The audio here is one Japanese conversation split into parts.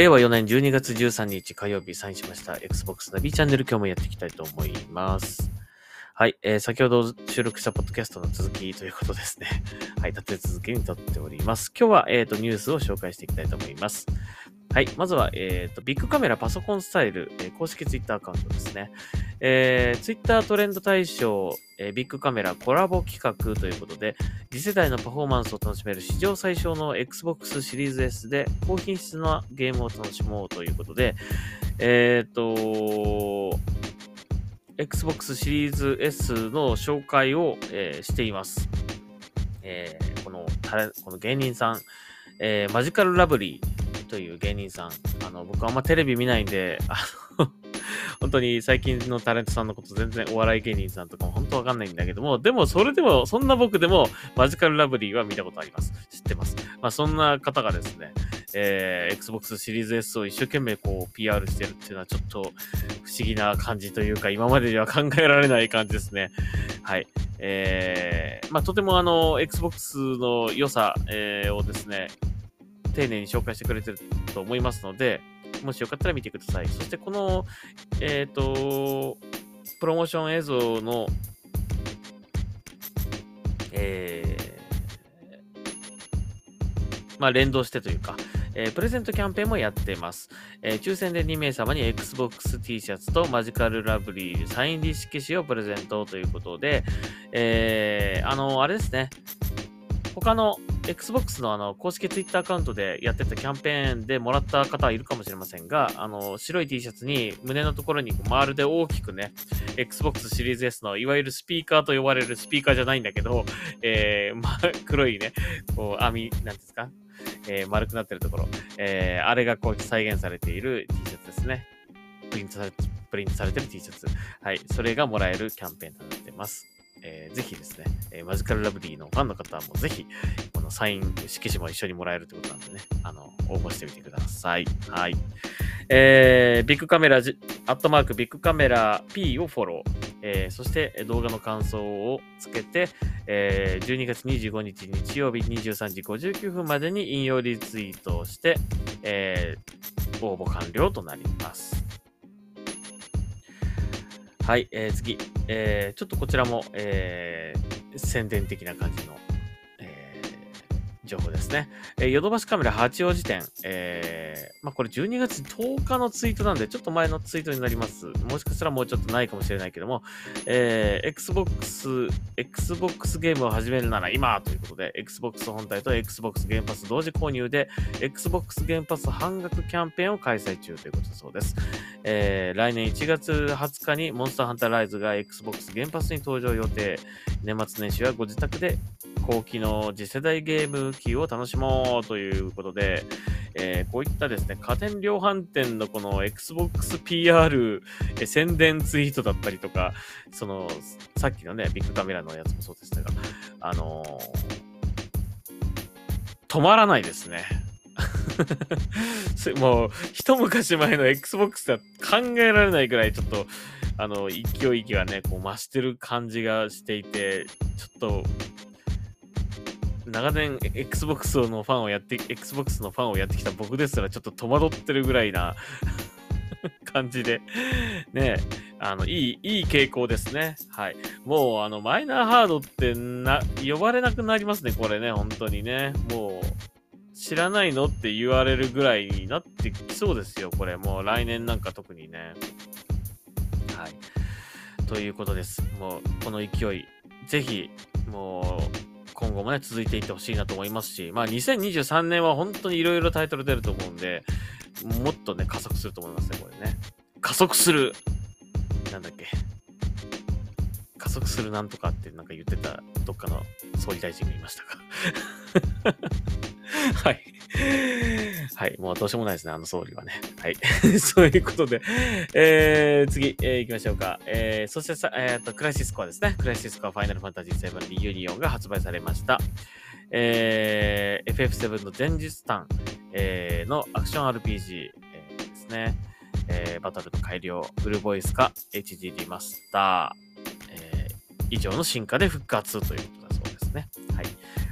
令和4年12月13日火曜日サインしました Xbox ナビチャンネル今日もやっていきたいと思います。はい、えー先ほど収録したポッドキャストの続きということですね。はい、立て続けに撮っております。今日は、えっ、と、ニュースを紹介していきたいと思います。はい、まずは、えっ、と、ビッグカメラパソコンスタイル、えー公式ツイッターアカウントですね。えー、ツイッタートレンド大賞、えービッグカメラコラボ企画ということで、次世代のパフォーマンスを楽しめる史上最小の Xbox シリーズ S で高品質なゲームを楽しもうということで、えっ、と、Xbox シリーズ S の紹介を、えーしています。えーこのタレこの芸人さん、えーマジカルラブリーという芸人さん、あの僕あんまテレビ見ないんで、あの 本当に最近のタレントさんのこと全然お笑い芸人さんとかも本当わかんないんだけども、でもそれでも、そんな僕でもマジカルラブリーは見たことあります。知ってます。まあそんな方がですね、えー Xbox シリーズ S を一生懸命こう PR してるっていうのはちょっと不思議な感じというか、今まででは考えられない感じですね。はい。えーまあとてもあの、Xbox の良さ、えーをですね、丁寧に紹介してくれてると思いますので、もしよかったら見てください。そしてこの、えっ、と、プロモーション映像の、えーまあ、連動してというか、えープレゼントキャンペーンもやってます。えー抽選で2名様に Xbox T シャツとマジカルラブリーサインリッシュ消しをプレゼントということで、えーあの、あれですね。他の Xbox のあの公式 Twitter アカウントでやってたキャンペーンでもらった方はいるかもしれませんが、あの、白い T シャツに胸のところにこうまるで大きくね、Xbox シリーズ S のいわゆるスピーカーと呼ばれるスピーカーじゃないんだけど、えーま、黒いね、こう網、なんですか、えー丸くなってるところ、えーあれがこう再現されている T シャツですね。プリントされプリントされてる T シャツ。はい。それがもらえるキャンペーンとなっています。えーぜひですね、えーマジカルラブリーのファンの方もぜひ、このサイン、色紙も一緒にもらえるということなんでね、あの、応募してみてください。はい。えービッグカメラ、アットマークビッグカメラ P をフォロー。えーそして動画の感想をつけて、えー12月25日日曜日23時59分までに引用リツイートをして、えー応募完了となります。はい、えー次、えーちょっとこちらも、えー宣伝的な感じの、えー情報ですね。えヨドバシカメラ八王子店、えーまあ、これ12月10日のツイートなんで、ちょっと前のツイートになります。もしかしたらもうちょっとないかもしれないけども、えー Xbox、Xbox ゲームを始めるなら今ということで、Xbox 本体と Xbox ゲームパス同時購入で、Xbox ゲームパス半額キャンペーンを開催中ということだそうです。えー来年1月20日にモンスターハンターライズが Xbox ゲームパスに登場予定。年末年始はご自宅で高機能次世代ゲーム機を楽しもうということで、えーこういったですね、家電量販店のこの Xbox PR え宣伝ツイートだったりとか、その、さっきのね、ビッグカメラのやつもそうでしたが、あのー止まらないですね。もう、一昔前の Xbox では考えられないぐらい、ちょっと、あの、勢いがね、こう増してる感じがしていて、ちょっと、長年 Xbox のファンをやって、Xbox のファンをやってきた僕ですらちょっと戸惑ってるぐらいな 感じで、ね、あの、いい、いい傾向ですね。はい。もう、あの、マイナーハードってな、呼ばれなくなりますね、これね、本当にね。もう、知らないの？って言われるぐらいになってきそうですよ、これ。もう来年なんか特にね。はい。ということです。もう、この勢い、ぜひ、もう、今後もね、続いていってほしいなと思いますし、まあ、2023年は本当にいろいろタイトル出ると思うんで、もっとね、加速すると思いますね、これね。加速するなんだっけ。加速するなんとかってなんか言ってたどっかの総理大臣がいましたか はい。はい。もうどうしようもないですね、あの総理はね。はい。そういうことで、えー、次、えー、行きましょうか。えー、そしてさ、えっ、と、クライシスコアですね。クライシスコアファイナルファンタジー7リユニオンが発売されました。えー、FF7 の前日譚、えー、のアクション RPG、えーですね。えー、バトルの改良、フルーボイス化、HD リマスター、えー、以上の進化で復活ということだそうですね。はい。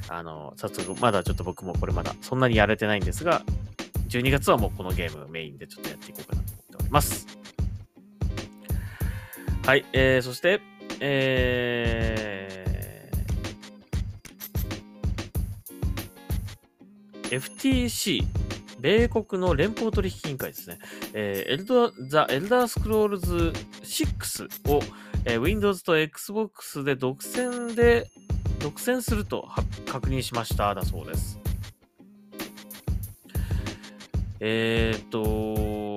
あの、早速、まだちょっと僕もこれまだそんなにやれてないんですが、12月はもうこのゲームメインでちょっとやっていこうかなと思っております。はい、えー、そして、えー、FTC、米国の連邦取引委員会ですね。えー、エルドザ・エルダースクロールズ6を、えー、Windows と Xbox で独占で、独占すると確認しました。だそうです。えーっと、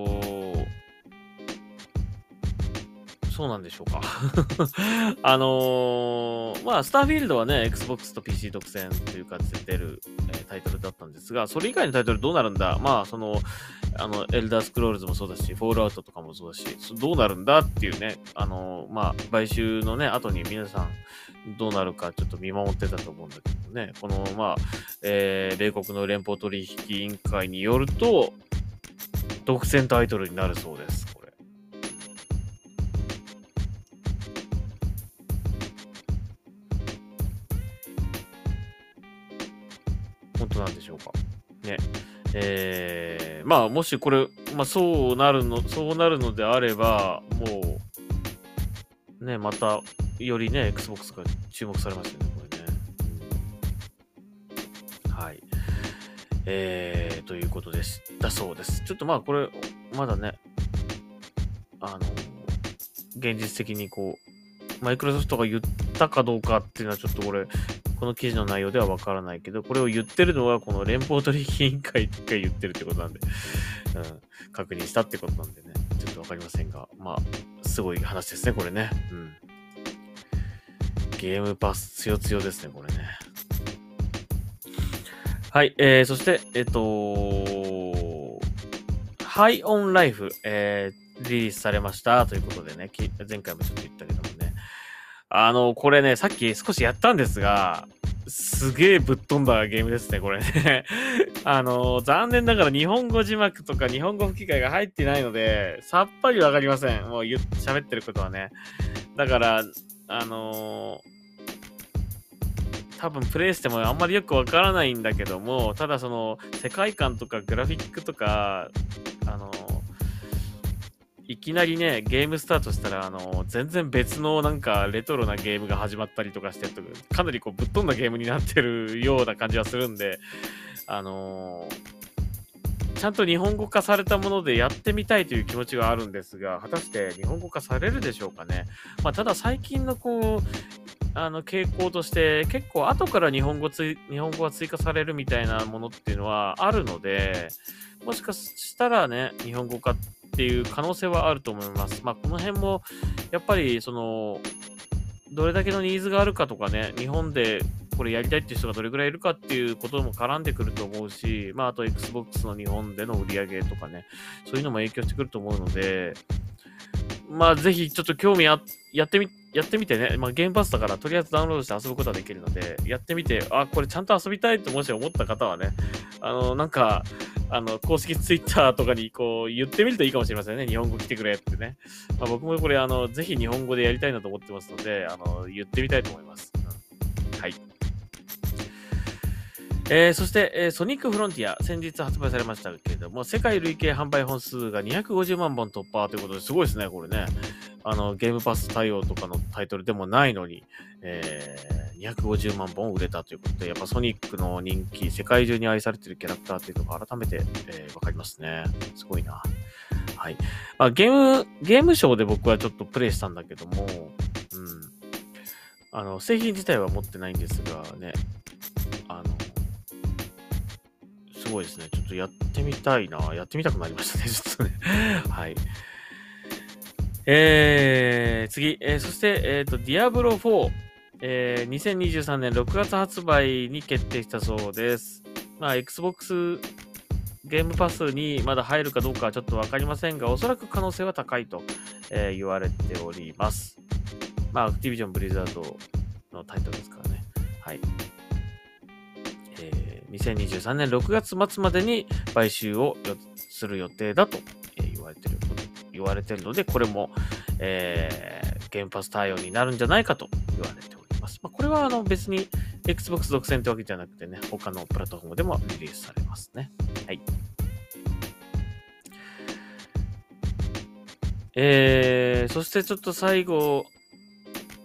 そうなんでしょうか。あのーまあ、スターフィールドはね、Xbox と PC 独占という形で出る、えータイトルだったんですが、それ以外のタイトルどうなるんだ？まあ、その、あの、エルダースクロールズもそうだし、フォールアウトとかもそうだし、どうなるんだっていうね、あのーまあ、買収のね、後に皆さんどうなるかちょっと見守ってたと思うんだけどね、この、まあ、えー米国の連邦取引委員会によると、独占タイトルになるそうです、えー、まあ、もしこれ、まあ、そうなるの、そうなるのであれば、もう、ね、また、よりね、Xbox が注目されますよね、これね。はい。えー、ということでしたそうです。ちょっとまあ、これ、まだね、あの、現実的にこう、マイクロソフトが言ったかどうかっていうのはちょっとこれ、この記事の内容ではわからないけど、これを言ってるのはこの連邦取引委員会が言ってるってことなんで、うん、確認したってことなんでね、ちょっとわかりませんが、まあ、すごい話ですね、これね。うん。ゲームパス強強ですね、これね。はい、えー、そして、えっ、とハイオンライフ、えー、リリースされましたということでね、前回もちょっと言ったけど。あの、これね、さっき少しやったんですが、すげえぶっ飛んだゲームですね、これね。あの、残念ながら日本語字幕とか日本語吹き替えが入ってないので、さっぱりわかりません。もう喋ってることはね。だから、あの多分プレイしてもあんまりよくわからないんだけども、ただその世界観とかグラフィックとか、あのいきなりね、ゲームスタートしたら、あの全然別のなんかレトロなゲームが始まったりとかして、かなりこうぶっ飛んだゲームになってるような感じはするんで、あのちゃんと日本語化されたものでやってみたいという気持ちがあるんですが、果たして日本語化されるでしょうかね。まあ、ただ最近のこう、あの傾向として結構後から日本語つ日本語が追加されるみたいなものっていうのはあるので、もしかしたらね、日本語化っていう可能性はあると思います。まあこの辺もやっぱりその、どれだけのニーズがあるかとかね、日本でこれやりたいっていう人がどれぐらいいるかっていうことも絡んでくると思うし、まああと Xbox の日本での売り上げとかね、そういうのも影響してくると思うので、まあぜひちょっと興味あやってみ、やってみてね、まあゲームパスだからとりあえずダウンロードして遊ぶことはできるので、やってみて、あ、これちゃんと遊びたいともし思った方はね、あの、なんか、あの、公式ツイッターとかにこう言ってみるといいかもしれませんね。日本語来てくれってね。まあ、僕もこれ、あの、ぜひ日本語でやりたいなと思ってますので、あの、言ってみたいと思います。はい。えー、そして、えー、ソニックフロンティア、先日発売されましたけれども、世界累計販売本数が250万本突破ということですごいですね、これね。あの、ゲームパス対応とかのタイトルでもないのに、えー、250万本売れたということで、やっぱソニックの人気、世界中に愛されてるキャラクターというのが改めて、えー、わかりますね。すごいな。はい。まあ、ゲーム、ゲームショーで僕はちょっとプレイしたんだけども、うん。あの、製品自体は持ってないんですがね、あの、すごいですね。ちょっとやってみたいな。やってみたくなりましたね、ちょっとね。はい。えー、次、えー、そして、えっ、ー、と、ディアブロ4、えー、2023年6月発売に決定したそうです。まあ、Xbox ゲームパスにまだ入るかどうかはちょっとわかりませんが、おそらく可能性は高いと、えー、言われております。まあ、アクティビジョン・ブリザードのタイトルですからね。はい。えー、2023年6月末までに買収をする予定だとえ言われてる、言われてるので、これも、えー、ゲームパス対応になるんじゃないかと言われて。。まあ、これはあの別に Xbox 独占ってわけじゃなくてね、他のプラットフォームでもリリースされますね。はい。えー、そしてちょっと最後、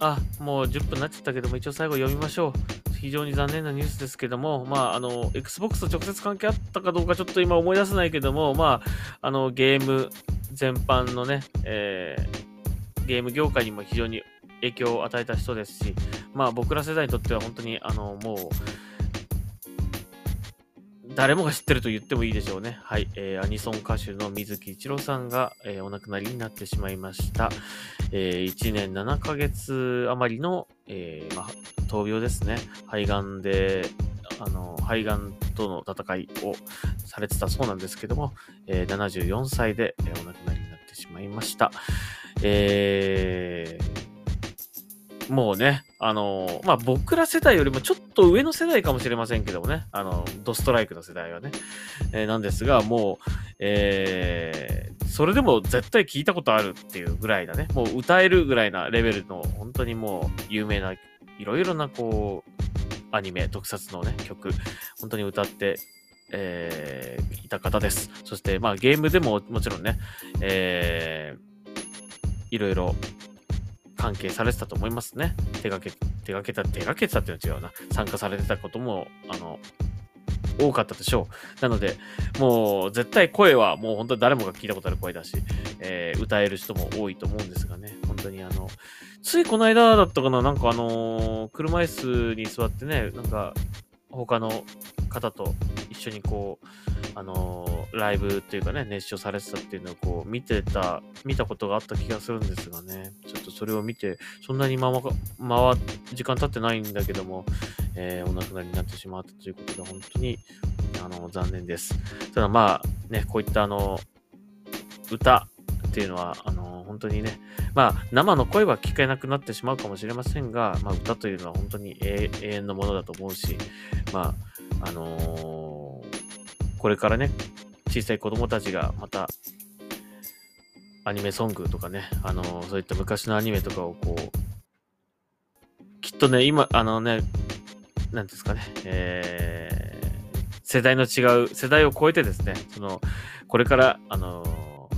あ、もう10分なっちゃったけども、一応最後読みましょう。非常に残念なニュースですけども、まあ、あの、Xbox と直接関係あったかどうかちょっと今思い出せないけども、まあ、あの、ゲーム全般のね、えー、ゲーム業界にも非常に影響を与えた人ですし、まあ僕ら世代にとっては本当に、あの、もう、誰もが知ってると言ってもいいでしょうね。はい。えー、アニソン歌手の水木一郎さんが、えー、お亡くなりになってしまいました。えー、1年7ヶ月余りの、えー、まあ、闘病ですね。肺がんで、あの、肺がんとの戦いをされてたそうなんですけども、えー、74歳で、え、お亡くなりになってしまいました。えー、もうね、あのまあ、僕ら世代よりもちょっと上の世代かもしれませんけどもね、あの、ドストライクの世代はね、えー、なんですが、もう、えー、それでも絶対聞いたことあるっていうぐらいだね、もう歌えるぐらいなレベルの、本当にもう有名な、いろいろなこう、アニメ、特撮のね、曲、本当に歌って、えー、いた方です。そして、まあ、ゲームでももちろんね、えー、いろいろ関係されてたと思いますね。手がけ、手がけた、手がけてたっていうのは違うな。参加されてたことも、あの、多かったでしょう。なので、もう絶対声はもう本当に誰もが聞いたことある声だし、えー、歌える人も多いと思うんですがね、本当にあの、ついこの間だったかな、なんかあのー、車椅子に座ってね、なんか他の方と一緒にこう、あの、ライブっていうかね、熱唱されてたっていうのをこう見てた、見たことがあった気がするんですがね、ちょっとそれを見て、そんなにまま、時間経ってないんだけども、えー、お亡くなりになってしまったということで、本当に、あの、残念です。ただまあ、ね、こういったあの、歌っていうのは、あの、本当にね、まあ、生の声は聞けなくなってしまうかもしれませんが、まあ、歌というのは本当に永遠のものだと思うし、まあ、あのー、これからね、小さい子供たちがまた、アニメソングとかね、あの、そういった昔のアニメとかをこう、きっとね、今、あのね、なんですかね、えー、世代の違う、世代を超えてですね、その、これから、あの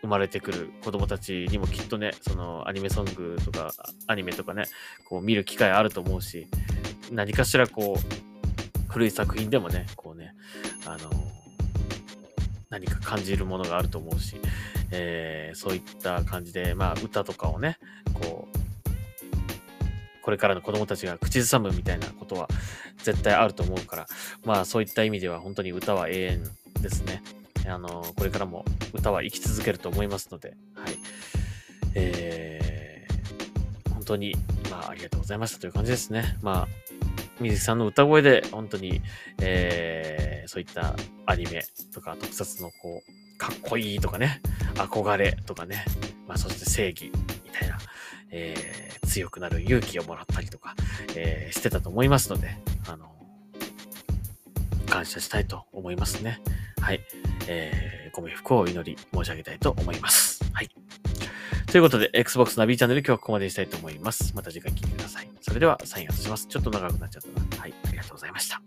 生まれてくる子供たちにもきっとね、そのアニメソングとかアニメとかね、こう見る機会あると思うし、何かしらこう、古い作品でもね、こうね、あの、何か感じるものがあると思うし、えー、そういった感じで、まあ歌とかをね、こう、これからの子供たちが口ずさむみたいなことは絶対あると思うから、まあそういった意味では本当に歌は永遠ですね。あの、これからも歌は生き続けると思いますので、はい。えー、本当に、まあ、ありがとうございましたという感じですね。まあ、水木さんの歌声で、本当に、えー、そういったアニメとか特撮のこう、かっこいいとかね、憧れとかね、まあ、そして正義みたいな、えー、強くなる勇気をもらったりとか、えー、してたと思いますので、あの、感謝したいと思いますね。はい。えー、ご冥福をお祈り申し上げたいと思います。はい。ということで、Xbox ナビチャンネル今日はここまでにしたいと思います。また次回聞いてください。それでは、サインアウトします。ちょっと長くなっちゃったな。はい。ありがとうございました。